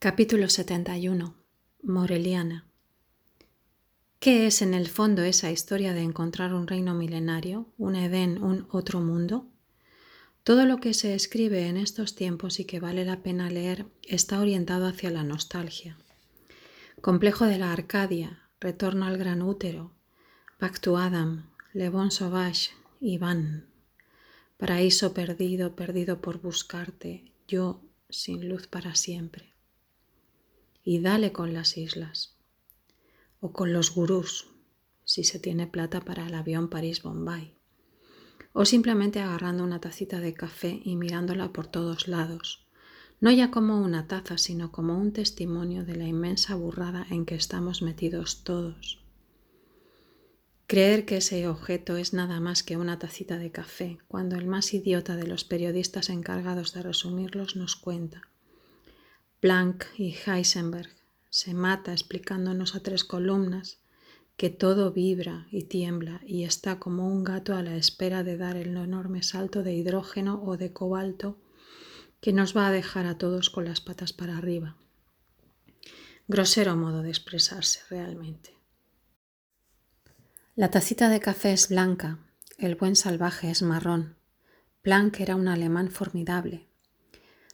Capítulo 71. Moreliana. ¿Qué es en el fondo esa historia de encontrar un reino milenario, un Edén, un otro mundo? Todo lo que se escribe en estos tiempos y que vale la pena leer está orientado hacia la nostalgia. Complejo de la Arcadia, Retorno al gran útero, Back to Adam, Le Bon Sauvage, Iván. Paraíso perdido, perdido por buscarte, yo sin luz para siempre. Y dale con las islas. O con los gurús, si se tiene plata para el avión París-Bombay. O simplemente agarrando una tacita de café y mirándola por todos lados. No ya como una taza, sino como un testimonio de la inmensa burrada en que estamos metidos todos Creer que ese objeto es nada más que una tacita de café, cuando el más idiota de los periodistas encargados de resumirlos nos cuenta. Planck y Heisenberg se mata explicándonos a tres columnas que todo vibra y tiembla y está como un gato a la espera de dar el enorme salto de hidrógeno o de cobalto que nos va a dejar a todos con las patas para arriba. Grosero modo de expresarse realmente. La tacita de café es blanca, el buen salvaje es marrón. Planck era un alemán formidable.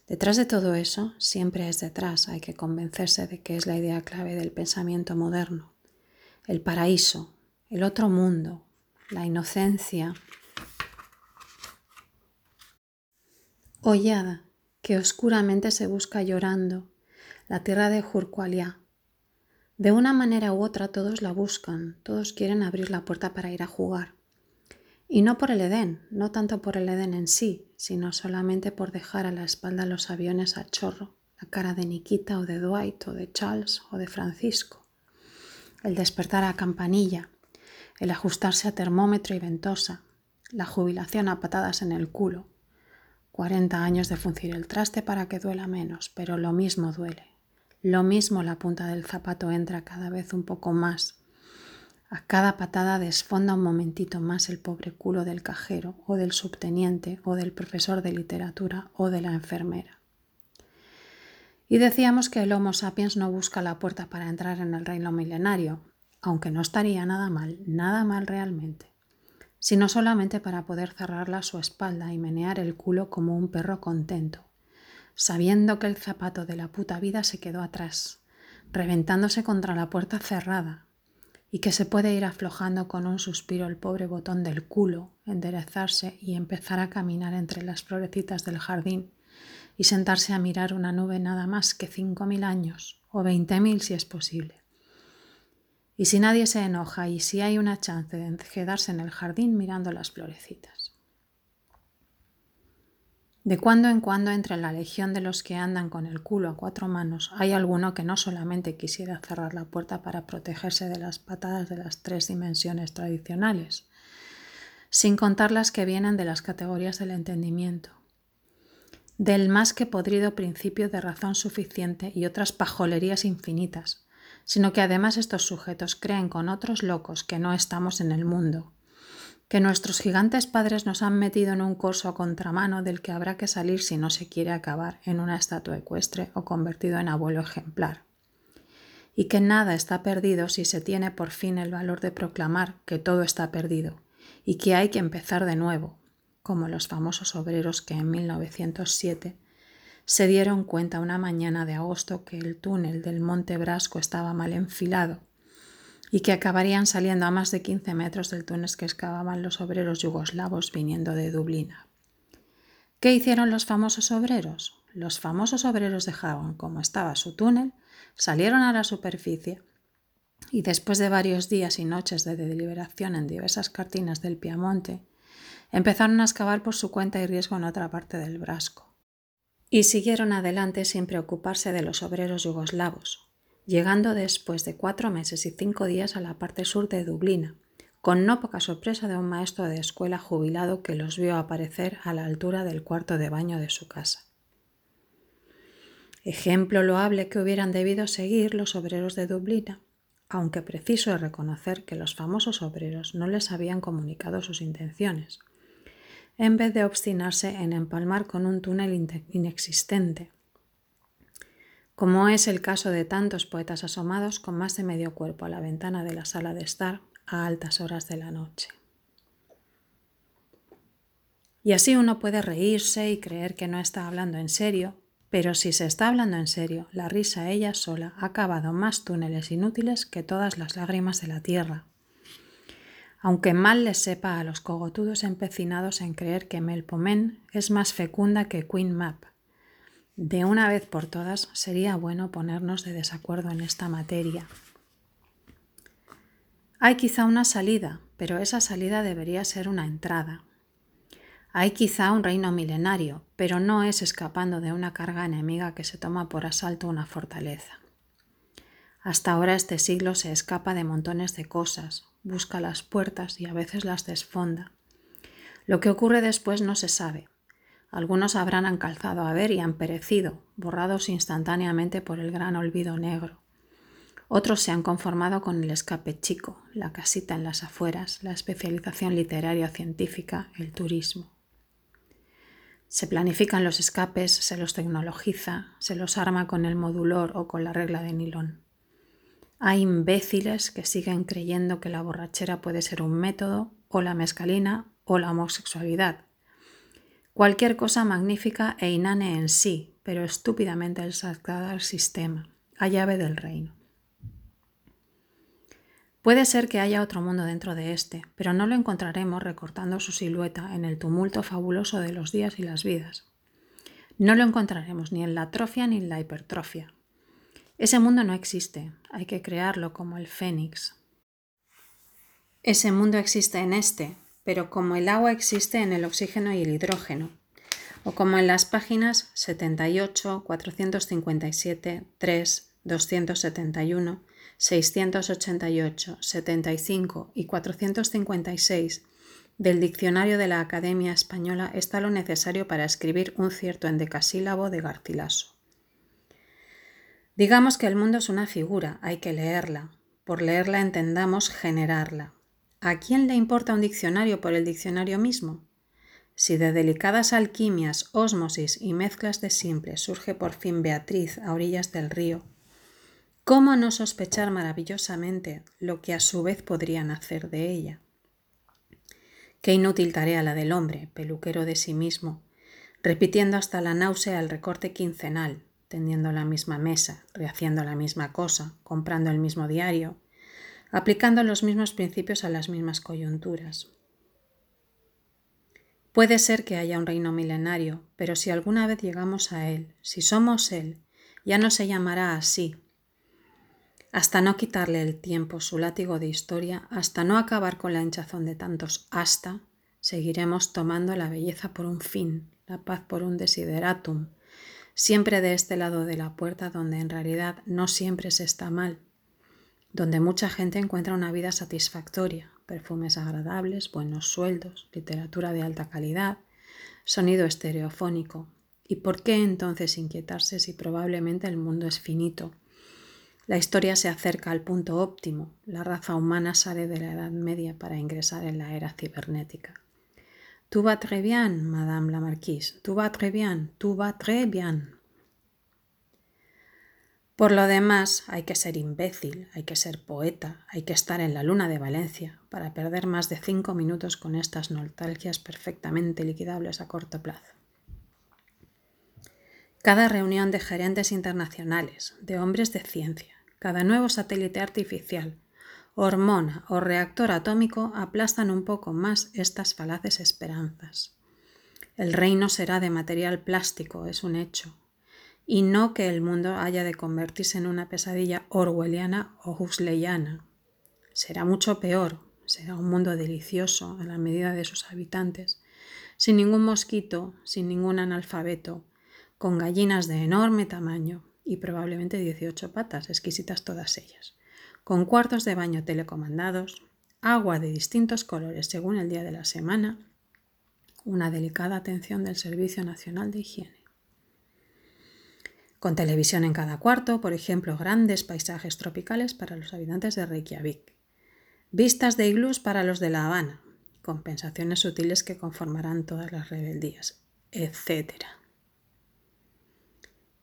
Detrás de todo eso, siempre es detrás, hay que convencerse de que es la idea clave del pensamiento moderno. El paraíso, el otro mundo, la inocencia. Hollada, que oscuramente se busca llorando, la tierra de Jurqualia, de una manera u otra todos la buscan, todos quieren abrir la puerta para ir a jugar. Y no por el Edén, no tanto por el Edén en sí, sino solamente por dejar a la espalda los aviones a chorro, la cara de Nikita o de Dwight o de Charles o de Francisco, el despertar a campanilla, el ajustarse a termómetro y ventosa, la jubilación a patadas en el culo, 40 años de funcir el traste para que duela menos, pero lo mismo duele. Lo mismo la punta del zapato entra cada vez un poco más. A cada patada desfonda un momentito más el pobre culo del cajero o del subteniente o del profesor de literatura o de la enfermera. Y decíamos que el Homo sapiens no busca la puerta para entrar en el reino milenario, aunque no estaría nada mal, nada mal realmente, sino solamente para poder cerrarla a su espalda y menear el culo como un perro contento, sabiendo que el zapato de la puta vida se quedó atrás, reventándose contra la puerta cerrada, y que se puede ir aflojando con un suspiro el pobre botón del culo, enderezarse y empezar a caminar entre las florecitas del jardín y sentarse a mirar una nube nada más que cinco mil años, o veinte mil si es posible. Y si nadie se enoja y si hay una chance de quedarse en el jardín mirando las florecitas. De cuando en cuando entre la legión de los que andan con el culo a cuatro manos hay alguno que no solamente quisiera cerrar la puerta para protegerse de las patadas de las tres dimensiones tradicionales, sin contar las que vienen de las categorías del entendimiento, del más que podrido principio de razón suficiente y otras pajolerías infinitas, sino que además estos sujetos creen con otros locos que no estamos en el mundo que nuestros gigantes padres nos han metido en un corso a contramano del que habrá que salir si no se quiere acabar en una estatua ecuestre o convertido en abuelo ejemplar. Y que nada está perdido si se tiene por fin el valor de proclamar que todo está perdido y que hay que empezar de nuevo, como los famosos obreros que en 1907 se dieron cuenta una mañana de agosto que el túnel del Monte Brasco estaba mal enfilado y que acabarían saliendo a más de 15 metros del túnel que excavaban los obreros yugoslavos viniendo de Dublina. ¿Qué hicieron los famosos obreros? Los famosos obreros dejaban como estaba su túnel, salieron a la superficie y después de varios días y noches de deliberación en diversas cartinas del Piamonte, empezaron a excavar por su cuenta y riesgo en otra parte del Brasco. Y siguieron adelante sin preocuparse de los obreros yugoslavos, llegando después de cuatro meses y cinco días a la parte sur de Dublina, con no poca sorpresa de un maestro de escuela jubilado que los vio aparecer a la altura del cuarto de baño de su casa. Ejemplo loable que hubieran debido seguir los obreros de Dublina, aunque preciso es reconocer que los famosos obreros no les habían comunicado sus intenciones, en vez de obstinarse en empalmar con un túnel inexistente como es el caso de tantos poetas asomados con más de medio cuerpo a la ventana de la sala de estar a altas horas de la noche. Y así uno puede reírse y creer que no está hablando en serio, pero si se está hablando en serio, la risa ella sola ha cavado más túneles inútiles que todas las lágrimas de la tierra. Aunque mal les sepa a los cogotudos empecinados en creer que Melpomen es más fecunda que Queen Map, de una vez por todas, sería bueno ponernos de desacuerdo en esta materia. Hay quizá una salida, pero esa salida debería ser una entrada. Hay quizá un reino milenario, pero no es escapando de una carga enemiga que se toma por asalto una fortaleza. Hasta ahora este siglo se escapa de montones de cosas, busca las puertas y a veces las desfonda. Lo que ocurre después no se sabe, algunos habrán encalzado a ver y han perecido, borrados instantáneamente por el gran olvido negro. Otros se han conformado con el escape chico, la casita en las afueras, la especialización literaria o científica, el turismo. Se planifican los escapes, se los tecnologiza, se los arma con el modulor o con la regla de nilón. Hay imbéciles que siguen creyendo que la borrachera puede ser un método, o la mescalina, o la homosexualidad, Cualquier cosa magnífica e inane en sí, pero estúpidamente ensartada al sistema, a llave del reino. Puede ser que haya otro mundo dentro de este, pero no lo encontraremos recortando su silueta en el tumulto fabuloso de los días y las vidas. No lo encontraremos ni en la atrofia ni en la hipertrofia. Ese mundo no existe, hay que crearlo como el fénix. Ese mundo existe en este, pero como el agua existe en el oxígeno y el hidrógeno, o como en las páginas 78, 457, 3, 271, 688, 75 y 456 del Diccionario de la Academia Española está lo necesario para escribir un cierto endecasílabo de Garcilaso. Digamos que el mundo es una figura, hay que leerla. Por leerla entendamos generarla. ¿A quién le importa un diccionario por el diccionario mismo? Si de delicadas alquimias, ósmosis y mezclas de simples surge por fin Beatriz a orillas del río, ¿cómo no sospechar maravillosamente lo que a su vez podrían hacer de ella? Qué inútil tarea la del hombre, peluquero de sí mismo, repitiendo hasta la náusea el recorte quincenal, tendiendo la misma mesa, rehaciendo la misma cosa, comprando el mismo diario, aplicando los mismos principios a las mismas coyunturas. Puede ser que haya un reino milenario, pero si alguna vez llegamos a él, si somos él, ya no se llamará así. Hasta no quitarle el tiempo su látigo de historia, hasta no acabar con la hinchazón de tantos hasta, seguiremos tomando la belleza por un fin, la paz por un desideratum, siempre de este lado de la puerta donde en realidad no siempre se está mal, donde mucha gente encuentra una vida satisfactoria, perfumes agradables, buenos sueldos, literatura de alta calidad, sonido estereofónico. ¿Y por qué entonces inquietarse si probablemente el mundo es finito? La historia se acerca al punto óptimo, la raza humana sale de la Edad Media para ingresar en la era cibernética. Tout va très bien, Madame la Marquise, tout va très bien, tout va très bien. Por lo demás, hay que ser imbécil, hay que ser poeta, hay que estar en la luna de Valencia para perder más de cinco minutos con estas nostalgias perfectamente liquidables a corto plazo. Cada reunión de gerentes internacionales, de hombres de ciencia, cada nuevo satélite artificial, hormona o reactor atómico aplastan un poco más estas falaces esperanzas. El reino será de material plástico, es un hecho, y no que el mundo haya de convertirse en una pesadilla orwelliana o huxleyana. Será mucho peor, será un mundo delicioso a la medida de sus habitantes, sin ningún mosquito, sin ningún analfabeto, con gallinas de enorme tamaño y probablemente 18 patas, exquisitas todas ellas, con cuartos de baño telecomandados, agua de distintos colores según el día de la semana, una delicada atención del Servicio Nacional de Higiene con televisión en cada cuarto, por ejemplo, grandes paisajes tropicales para los habitantes de Reykjavik, vistas de iglús para los de La Habana, compensaciones sutiles que conformarán todas las rebeldías, etc.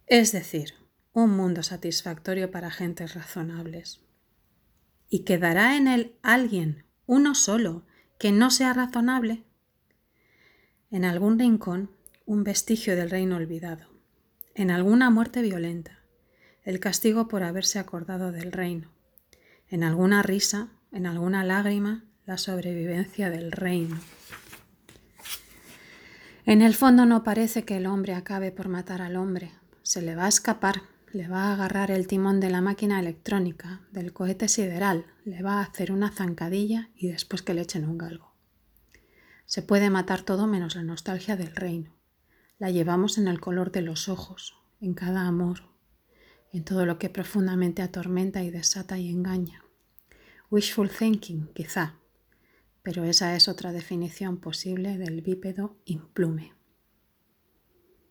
Es decir, un mundo satisfactorio para gentes razonables. ¿Y quedará en él alguien, uno solo, que no sea razonable? En algún rincón, un vestigio del reino olvidado. En alguna muerte violenta, el castigo por haberse acordado del reino. En alguna risa, en alguna lágrima, la sobrevivencia del reino. En el fondo no parece que el hombre acabe por matar al hombre. Se le va a escapar, le va a agarrar el timón de la máquina electrónica, del cohete sideral, le va a hacer una zancadilla y después que le echen un galgo. Se puede matar todo menos la nostalgia del reino. La llevamos en el color de los ojos, en cada amor, en todo lo que profundamente atormenta y desata y engaña. Wishful thinking, quizá, pero esa es otra definición posible del bípedo implume.